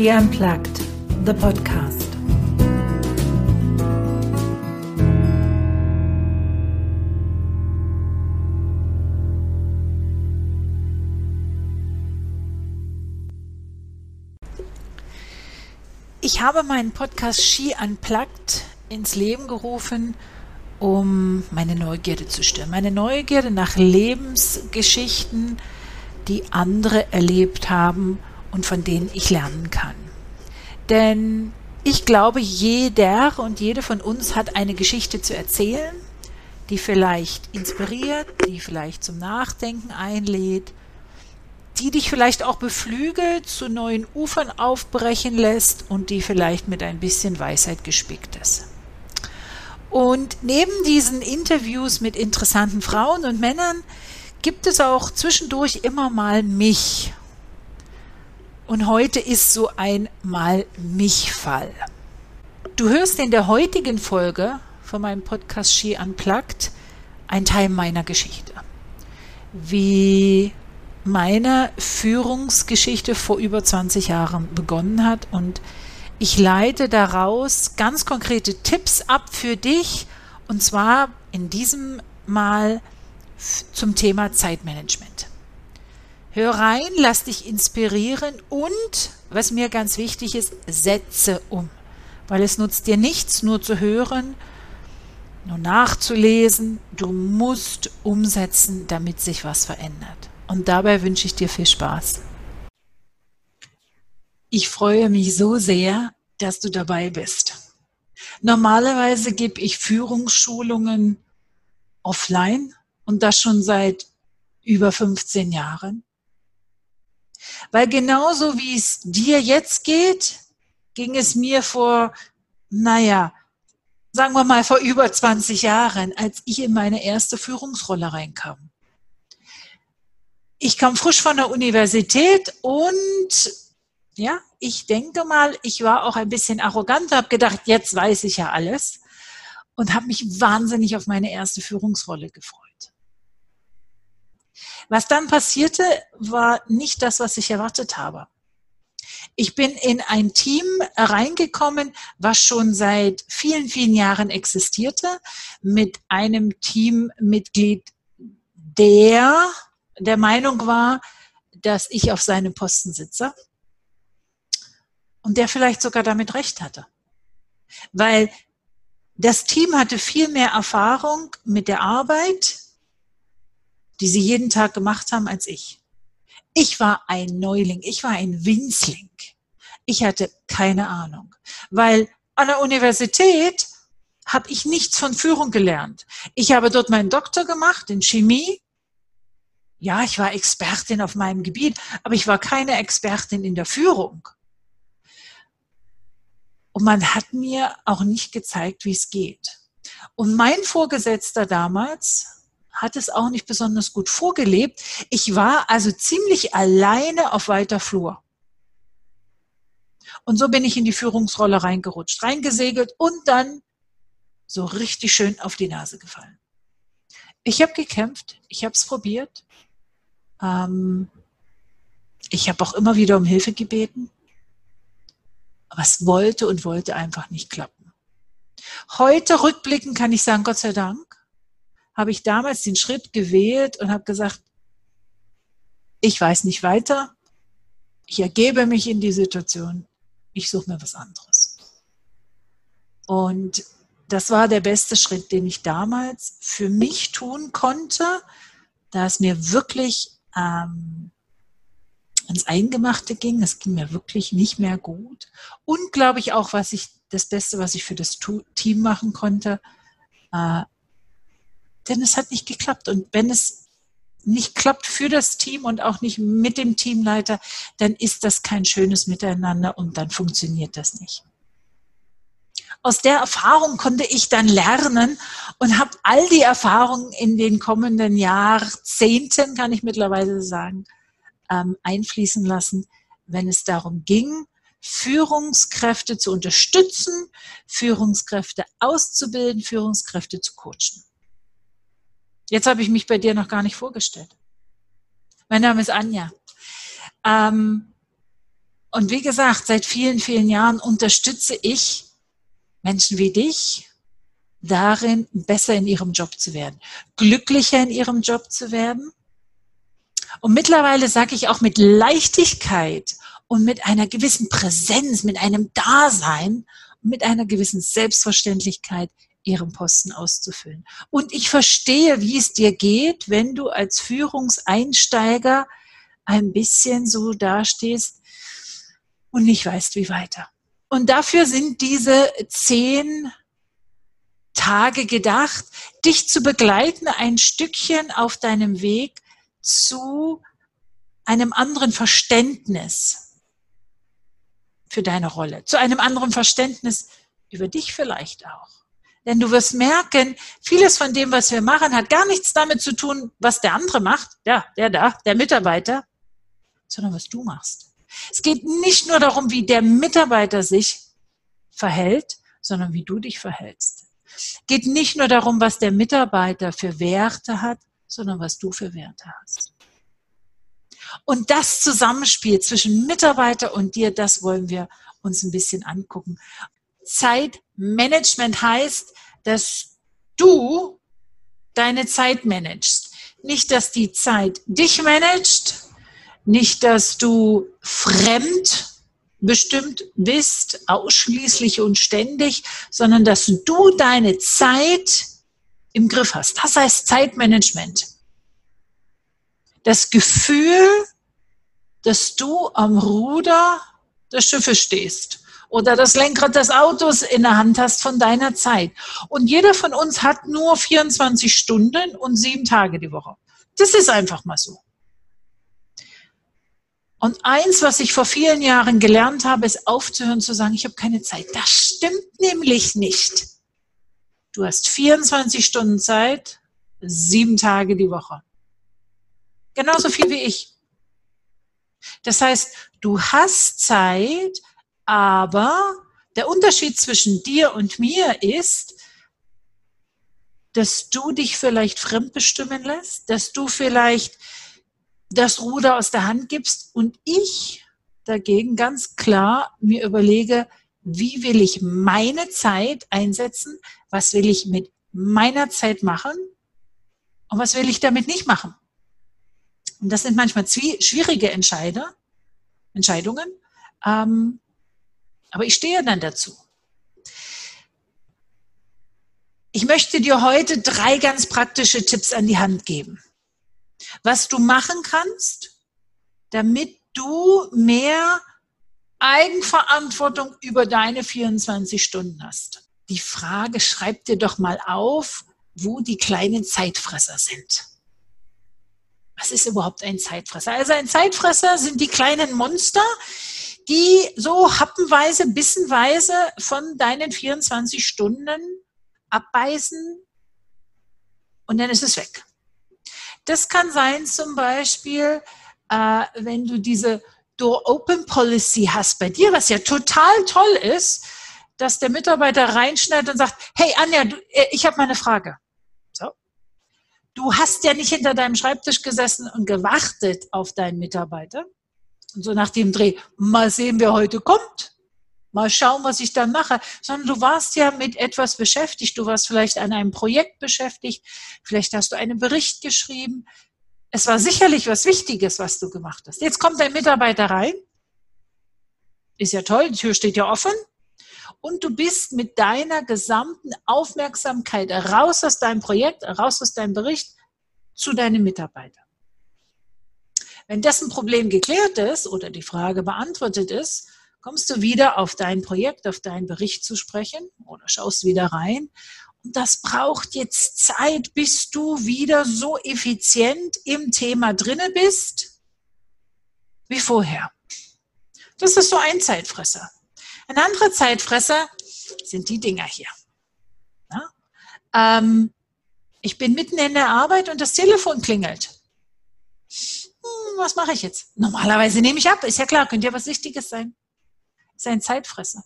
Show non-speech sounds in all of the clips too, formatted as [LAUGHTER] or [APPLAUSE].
She Unplugged, the podcast. Ich habe meinen Podcast She Unplugged ins Leben gerufen, um meine Neugierde zu stillen. Meine Neugierde nach Lebensgeschichten, die andere erlebt haben und von denen ich lernen kann. Denn ich glaube, jeder und jede von uns hat eine Geschichte zu erzählen, die vielleicht inspiriert, die vielleicht zum Nachdenken einlädt, die dich vielleicht auch beflügelt, zu neuen Ufern aufbrechen lässt und die vielleicht mit ein bisschen Weisheit gespickt ist. Und neben diesen Interviews mit interessanten Frauen und Männern gibt es auch zwischendurch immer mal mich. Und heute ist so ein Mal mich Fall. Du hörst in der heutigen Folge von meinem Podcast Ski Unplugged ein Teil meiner Geschichte. Wie meine Führungsgeschichte vor über 20 Jahren begonnen hat und ich leite daraus ganz konkrete Tipps ab für dich und zwar in diesem Mal zum Thema Zeitmanagement. Hör rein, lass dich inspirieren und, was mir ganz wichtig ist, setze um. Weil es nutzt dir nichts, nur zu hören, nur nachzulesen. Du musst umsetzen, damit sich was verändert. Und dabei wünsche ich dir viel Spaß. Ich freue mich so sehr, dass du dabei bist. Normalerweise gebe ich Führungsschulungen offline und das schon seit über 15 Jahren. Weil genauso wie es dir jetzt geht, ging es mir vor, naja, sagen wir mal vor über 20 Jahren, als ich in meine erste Führungsrolle reinkam. Ich kam frisch von der Universität und ja, ich denke mal, ich war auch ein bisschen arrogant, habe gedacht, jetzt weiß ich ja alles und habe mich wahnsinnig auf meine erste Führungsrolle gefreut. Was dann passierte, war nicht das, was ich erwartet habe. Ich bin in ein Team reingekommen, was schon seit vielen, vielen Jahren existierte, mit einem Teammitglied, der der Meinung war, dass ich auf seinem Posten sitze und der vielleicht sogar damit recht hatte. Weil das Team hatte viel mehr Erfahrung mit der Arbeit, die sie jeden Tag gemacht haben als ich. Ich war ein Neuling, ich war ein Winzling. Ich hatte keine Ahnung, weil an der Universität habe ich nichts von Führung gelernt. Ich habe dort meinen Doktor gemacht in Chemie. Ja, ich war Expertin auf meinem Gebiet, aber ich war keine Expertin in der Führung. Und man hat mir auch nicht gezeigt, wie es geht. Und mein Vorgesetzter damals, hat es auch nicht besonders gut vorgelebt. Ich war also ziemlich alleine auf weiter Flur. Und so bin ich in die Führungsrolle reingerutscht, reingesegelt und dann so richtig schön auf die Nase gefallen. Ich habe gekämpft, ich habe es probiert. Ähm, ich habe auch immer wieder um Hilfe gebeten. Aber es wollte und wollte einfach nicht klappen. Heute rückblickend kann ich sagen, Gott sei Dank, habe ich damals den Schritt gewählt und habe gesagt, ich weiß nicht weiter, ich ergebe mich in die Situation, ich suche mir was anderes. Und das war der beste Schritt, den ich damals für mich tun konnte, da es mir wirklich ähm, ans Eingemachte ging. Es ging mir wirklich nicht mehr gut. Und glaube ich auch, was ich das Beste, was ich für das Team machen konnte, äh, denn es hat nicht geklappt. Und wenn es nicht klappt für das Team und auch nicht mit dem Teamleiter, dann ist das kein schönes Miteinander und dann funktioniert das nicht. Aus der Erfahrung konnte ich dann lernen und habe all die Erfahrungen in den kommenden Jahrzehnten, kann ich mittlerweile sagen, ähm, einfließen lassen, wenn es darum ging, Führungskräfte zu unterstützen, Führungskräfte auszubilden, Führungskräfte zu coachen. Jetzt habe ich mich bei dir noch gar nicht vorgestellt. Mein Name ist Anja. Ähm, Und wie gesagt, seit vielen, vielen Jahren unterstütze ich Menschen wie dich darin, besser in ihrem Job zu werden, glücklicher in ihrem Job zu werden. Und mittlerweile sage ich auch mit Leichtigkeit und mit einer gewissen Präsenz, mit einem Dasein mit einer gewissen Selbstverständlichkeit ihren Posten auszufüllen. Und ich verstehe, wie es dir geht, wenn du als Führungseinsteiger ein bisschen so dastehst und nicht weißt, wie weiter. Und dafür sind diese zehn Tage gedacht, dich zu begleiten, ein Stückchen auf deinem Weg zu einem anderen Verständnis für deine Rolle, zu einem anderen Verständnis über dich vielleicht auch. Denn du wirst merken, vieles von dem, was wir machen, hat gar nichts damit zu tun, was der andere macht, ja, der da, der Mitarbeiter, sondern was du machst. Es geht nicht nur darum, wie der Mitarbeiter sich verhält, sondern wie du dich verhältst. Es geht nicht nur darum, was der Mitarbeiter für Werte hat, sondern was du für Werte hast. Und das Zusammenspiel zwischen Mitarbeiter und dir, das wollen wir uns ein bisschen angucken. Zeitmanagement heißt, dass du deine Zeit managst. Nicht, dass die Zeit dich managt, nicht, dass du fremd bestimmt bist, ausschließlich und ständig, sondern dass du deine Zeit im Griff hast. Das heißt Zeitmanagement. Das Gefühl, dass du am Ruder des Schiffes stehst oder das Lenkrad des Autos in der Hand hast von deiner Zeit. Und jeder von uns hat nur 24 Stunden und sieben Tage die Woche. Das ist einfach mal so. Und eins, was ich vor vielen Jahren gelernt habe, ist aufzuhören zu sagen, ich habe keine Zeit. Das stimmt nämlich nicht. Du hast 24 Stunden Zeit, sieben Tage die Woche. Genauso viel wie ich. Das heißt, du hast Zeit, aber der Unterschied zwischen dir und mir ist, dass du dich vielleicht fremdbestimmen lässt, dass du vielleicht das Ruder aus der Hand gibst und ich dagegen ganz klar mir überlege, wie will ich meine Zeit einsetzen, was will ich mit meiner Zeit machen und was will ich damit nicht machen. Und das sind manchmal schwierige Entscheider, Entscheidungen, ähm, aber ich stehe dann dazu. Ich möchte dir heute drei ganz praktische Tipps an die Hand geben was du machen kannst, damit du mehr Eigenverantwortung über deine 24 Stunden hast. Die Frage, schreib dir doch mal auf, wo die kleinen Zeitfresser sind. Was ist überhaupt ein Zeitfresser? Also ein Zeitfresser sind die kleinen Monster, die so happenweise, bissenweise von deinen 24 Stunden abbeißen und dann ist es weg. Das kann sein zum Beispiel, äh, wenn du diese Door-Open-Policy hast bei dir, was ja total toll ist, dass der Mitarbeiter reinschneidet und sagt, hey Anja, du, äh, ich habe mal eine Frage. So. Du hast ja nicht hinter deinem Schreibtisch gesessen und gewartet auf deinen Mitarbeiter. Und so nach dem Dreh, mal sehen, wer heute kommt mal schauen, was ich dann mache, sondern du warst ja mit etwas beschäftigt. Du warst vielleicht an einem Projekt beschäftigt, vielleicht hast du einen Bericht geschrieben. Es war sicherlich was Wichtiges, was du gemacht hast. Jetzt kommt dein Mitarbeiter rein. Ist ja toll, die Tür steht ja offen. Und du bist mit deiner gesamten Aufmerksamkeit raus aus deinem Projekt, raus aus deinem Bericht zu deinem Mitarbeiter. Wenn dessen Problem geklärt ist oder die Frage beantwortet ist, kommst du wieder auf dein Projekt, auf deinen Bericht zu sprechen oder schaust wieder rein. Und das braucht jetzt Zeit, bis du wieder so effizient im Thema drinne bist wie vorher. Das ist so ein Zeitfresser. Ein anderer Zeitfresser sind die Dinger hier. Ja? Ähm, ich bin mitten in der Arbeit und das Telefon klingelt. Hm, was mache ich jetzt? Normalerweise nehme ich ab. Ist ja klar, könnte ja was Wichtiges sein ist ein Zeitfresser.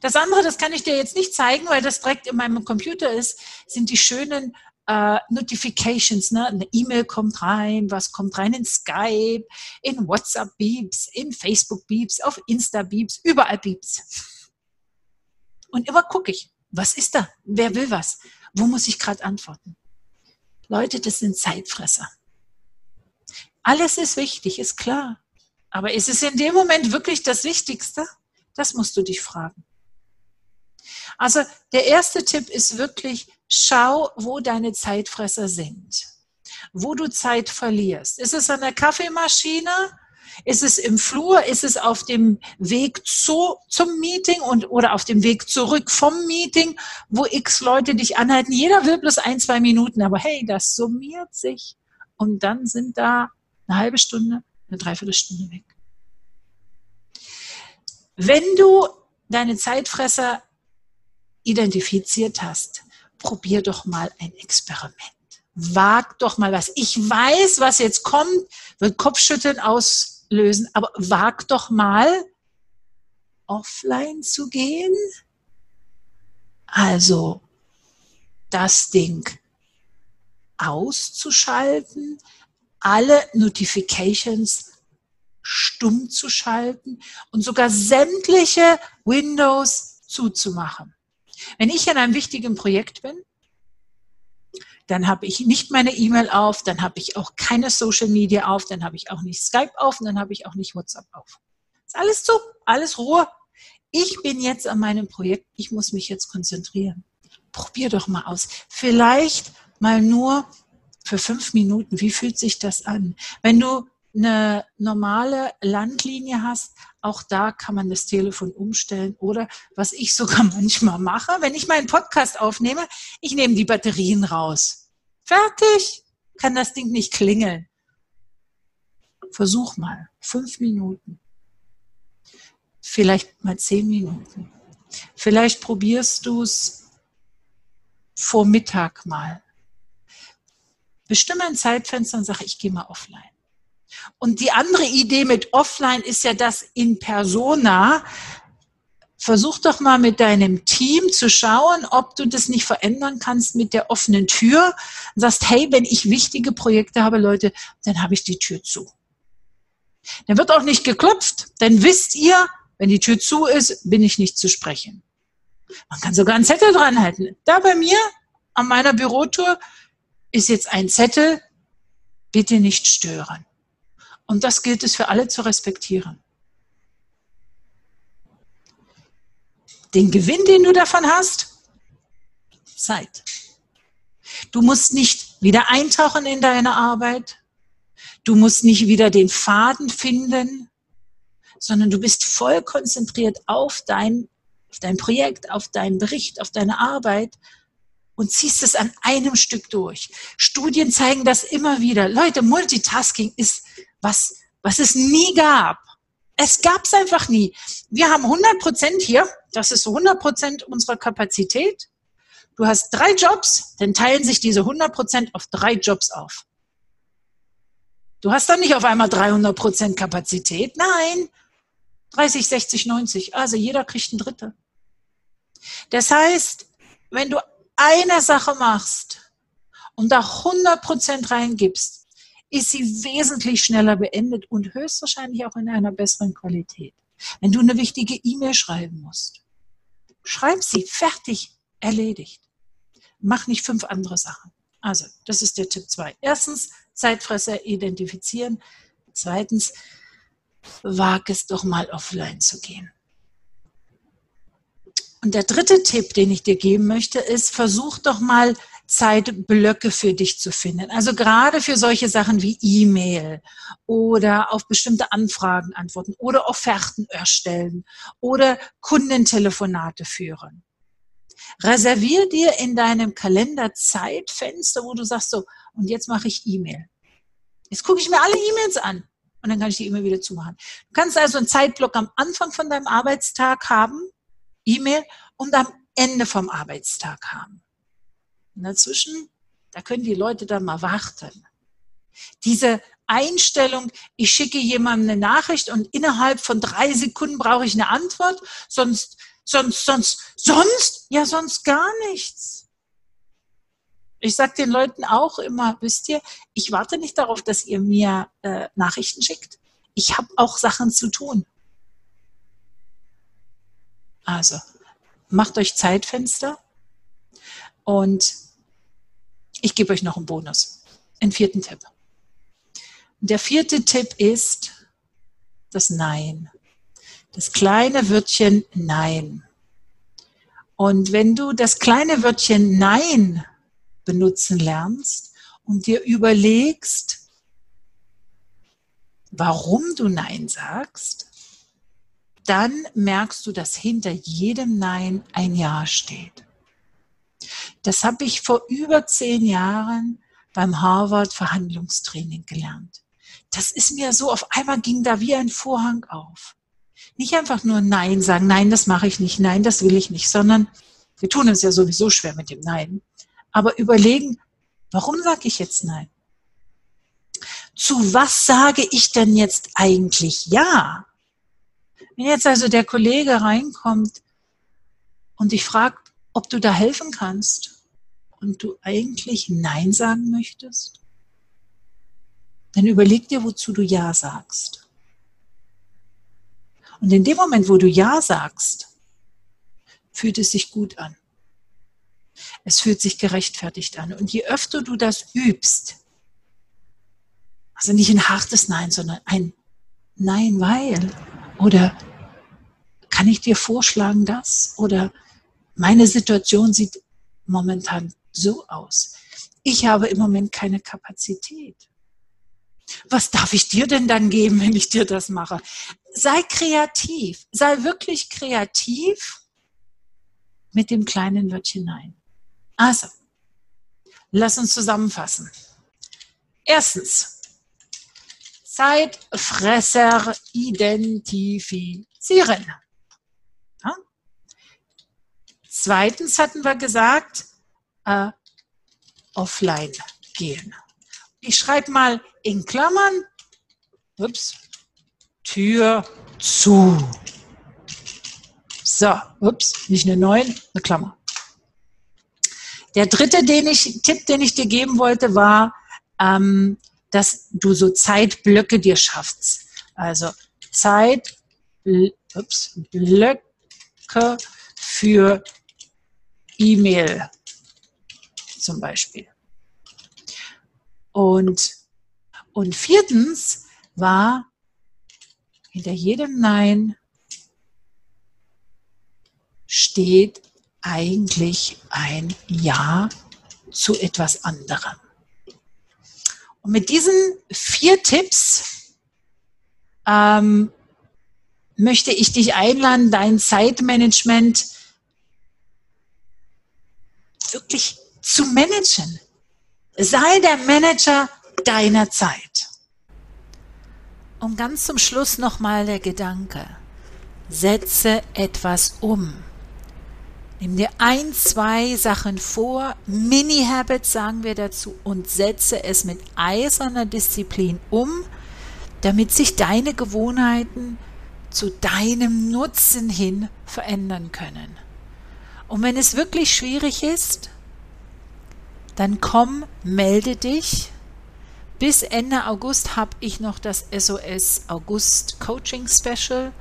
Das andere, das kann ich dir jetzt nicht zeigen, weil das direkt in meinem Computer ist, sind die schönen äh, Notifications, ne? eine E-Mail kommt rein, was kommt rein in Skype, in WhatsApp Beeps, in Facebook Beeps, auf Insta Beeps, überall Beeps. Und immer gucke ich, was ist da? Wer will was? Wo muss ich gerade antworten? Leute, das sind Zeitfresser. Alles ist wichtig, ist klar. Aber ist es in dem Moment wirklich das Wichtigste? Das musst du dich fragen. Also der erste Tipp ist wirklich, schau, wo deine Zeitfresser sind, wo du Zeit verlierst. Ist es an der Kaffeemaschine? Ist es im Flur? Ist es auf dem Weg zu, zum Meeting und, oder auf dem Weg zurück vom Meeting, wo x Leute dich anhalten? Jeder will bloß ein, zwei Minuten, aber hey, das summiert sich. Und dann sind da eine halbe Stunde, eine Dreiviertelstunde weg. Wenn du deine Zeitfresser identifiziert hast, probier doch mal ein Experiment. Wag doch mal was. Ich weiß, was jetzt kommt, wird Kopfschütteln auslösen, aber wag doch mal offline zu gehen. Also das Ding auszuschalten, alle Notifications stumm zu schalten und sogar sämtliche Windows zuzumachen. Wenn ich in einem wichtigen Projekt bin, dann habe ich nicht meine E-Mail auf, dann habe ich auch keine Social Media auf, dann habe ich auch nicht Skype auf und dann habe ich auch nicht WhatsApp auf. Ist alles zu, alles Ruhe. Ich bin jetzt an meinem Projekt, ich muss mich jetzt konzentrieren. Probier doch mal aus. Vielleicht mal nur für fünf Minuten. Wie fühlt sich das an? Wenn du eine normale Landlinie hast, auch da kann man das Telefon umstellen. Oder was ich sogar [LAUGHS] manchmal mache, wenn ich meinen Podcast aufnehme, ich nehme die Batterien raus. Fertig. Kann das Ding nicht klingeln. Versuch mal. Fünf Minuten. Vielleicht mal zehn Minuten. Vielleicht probierst du es vor Mittag mal. Bestimme ein Zeitfenster und sage, ich gehe mal offline. Und die andere Idee mit Offline ist ja das in Persona. Versuch doch mal mit deinem Team zu schauen, ob du das nicht verändern kannst mit der offenen Tür. Und sagst, hey, wenn ich wichtige Projekte habe, Leute, dann habe ich die Tür zu. Dann wird auch nicht geklopft. Dann wisst ihr, wenn die Tür zu ist, bin ich nicht zu sprechen. Man kann sogar einen Zettel dran halten. Da bei mir an meiner Bürotour ist jetzt ein Zettel, bitte nicht stören. Und das gilt es für alle zu respektieren. Den Gewinn, den du davon hast, Zeit. Du musst nicht wieder eintauchen in deine Arbeit. Du musst nicht wieder den Faden finden, sondern du bist voll konzentriert auf dein, auf dein Projekt, auf deinen Bericht, auf deine Arbeit und ziehst es an einem Stück durch. Studien zeigen das immer wieder. Leute, Multitasking ist was, was es nie gab. Es gab es einfach nie. Wir haben 100 Prozent hier. Das ist so 100 Prozent unserer Kapazität. Du hast drei Jobs, dann teilen sich diese 100 Prozent auf drei Jobs auf. Du hast dann nicht auf einmal 300 Prozent Kapazität. Nein, 30, 60, 90. Also jeder kriegt ein Drittel. Das heißt, wenn du eine Sache machst und da 100% reingibst, ist sie wesentlich schneller beendet und höchstwahrscheinlich auch in einer besseren Qualität. Wenn du eine wichtige E-Mail schreiben musst, schreib sie fertig, erledigt. Mach nicht fünf andere Sachen. Also, das ist der Tipp zwei. Erstens, Zeitfresser identifizieren. Zweitens, wag es doch mal offline zu gehen. Und der dritte Tipp, den ich dir geben möchte, ist, versuch doch mal Zeitblöcke für dich zu finden. Also gerade für solche Sachen wie E-Mail oder auf bestimmte Anfragen antworten oder Offerten erstellen oder Kundentelefonate führen. Reservier dir in deinem Kalender Zeitfenster, wo du sagst so, und jetzt mache ich E-Mail. Jetzt gucke ich mir alle E-Mails an und dann kann ich die E-Mail wieder zumachen. Du kannst also einen Zeitblock am Anfang von deinem Arbeitstag haben E-Mail und am Ende vom Arbeitstag haben. Und dazwischen, da können die Leute dann mal warten. Diese Einstellung, ich schicke jemandem eine Nachricht und innerhalb von drei Sekunden brauche ich eine Antwort, sonst, sonst, sonst, sonst, ja, sonst gar nichts. Ich sage den Leuten auch immer, wisst ihr, ich warte nicht darauf, dass ihr mir äh, Nachrichten schickt. Ich habe auch Sachen zu tun. Also, macht euch Zeitfenster und ich gebe euch noch einen Bonus, einen vierten Tipp. Der vierte Tipp ist das Nein. Das kleine Wörtchen Nein. Und wenn du das kleine Wörtchen Nein benutzen lernst und dir überlegst, warum du Nein sagst, dann merkst du, dass hinter jedem Nein ein Ja steht. Das habe ich vor über zehn Jahren beim Harvard Verhandlungstraining gelernt. Das ist mir so, auf einmal ging da wie ein Vorhang auf. Nicht einfach nur Nein sagen, nein, das mache ich nicht, nein, das will ich nicht, sondern wir tun es ja sowieso schwer mit dem Nein aber überlegen, warum sage ich jetzt Nein? Zu was sage ich denn jetzt eigentlich Ja? Wenn jetzt also der Kollege reinkommt und dich fragt, ob du da helfen kannst und du eigentlich Nein sagen möchtest, dann überleg dir, wozu du Ja sagst. Und in dem Moment, wo du Ja sagst, fühlt es sich gut an. Es fühlt sich gerechtfertigt an. Und je öfter du das übst, also nicht ein hartes Nein, sondern ein Nein, weil oder kann ich dir vorschlagen das oder meine Situation sieht momentan so aus. Ich habe im Moment keine Kapazität. Was darf ich dir denn dann geben, wenn ich dir das mache? Sei kreativ, sei wirklich kreativ mit dem kleinen Wörtchen Nein. Also, lass uns zusammenfassen. Erstens, Zeitfresser identifizieren. Zweitens hatten wir gesagt, äh, offline gehen. Ich schreibe mal in Klammern, ups, Tür zu. So, ups, nicht eine 9, eine Klammer. Der dritte den ich, Tipp, den ich dir geben wollte, war, ähm, dass du so Zeitblöcke dir schaffst. Also Zeitblöcke für E-Mail zum Beispiel. Und, und viertens war hinter jedem Nein steht eigentlich ein Ja zu etwas anderem. Und mit diesen vier Tipps ähm, möchte ich dich einladen, dein Zeitmanagement wirklich zu managen. Sei der Manager deiner Zeit. Und ganz zum Schluss nochmal der Gedanke. Setze etwas um. Nimm dir ein, zwei Sachen vor, Mini-Habits sagen wir dazu, und setze es mit eiserner Disziplin um, damit sich deine Gewohnheiten zu deinem Nutzen hin verändern können. Und wenn es wirklich schwierig ist, dann komm, melde dich. Bis Ende August habe ich noch das SOS August Coaching Special,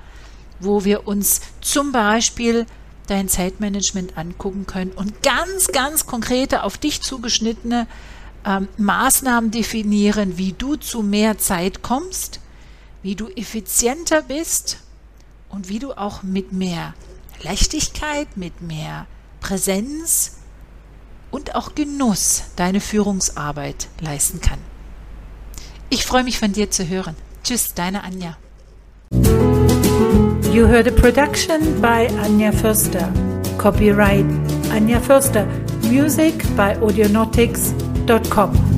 wo wir uns zum Beispiel dein Zeitmanagement angucken können und ganz, ganz konkrete, auf dich zugeschnittene ähm, Maßnahmen definieren, wie du zu mehr Zeit kommst, wie du effizienter bist und wie du auch mit mehr Leichtigkeit, mit mehr Präsenz und auch Genuss deine Führungsarbeit leisten kann. Ich freue mich von dir zu hören. Tschüss, deine Anja. You heard a production by Anja Förster. Copyright Anja Förster. Music by audionautics.com.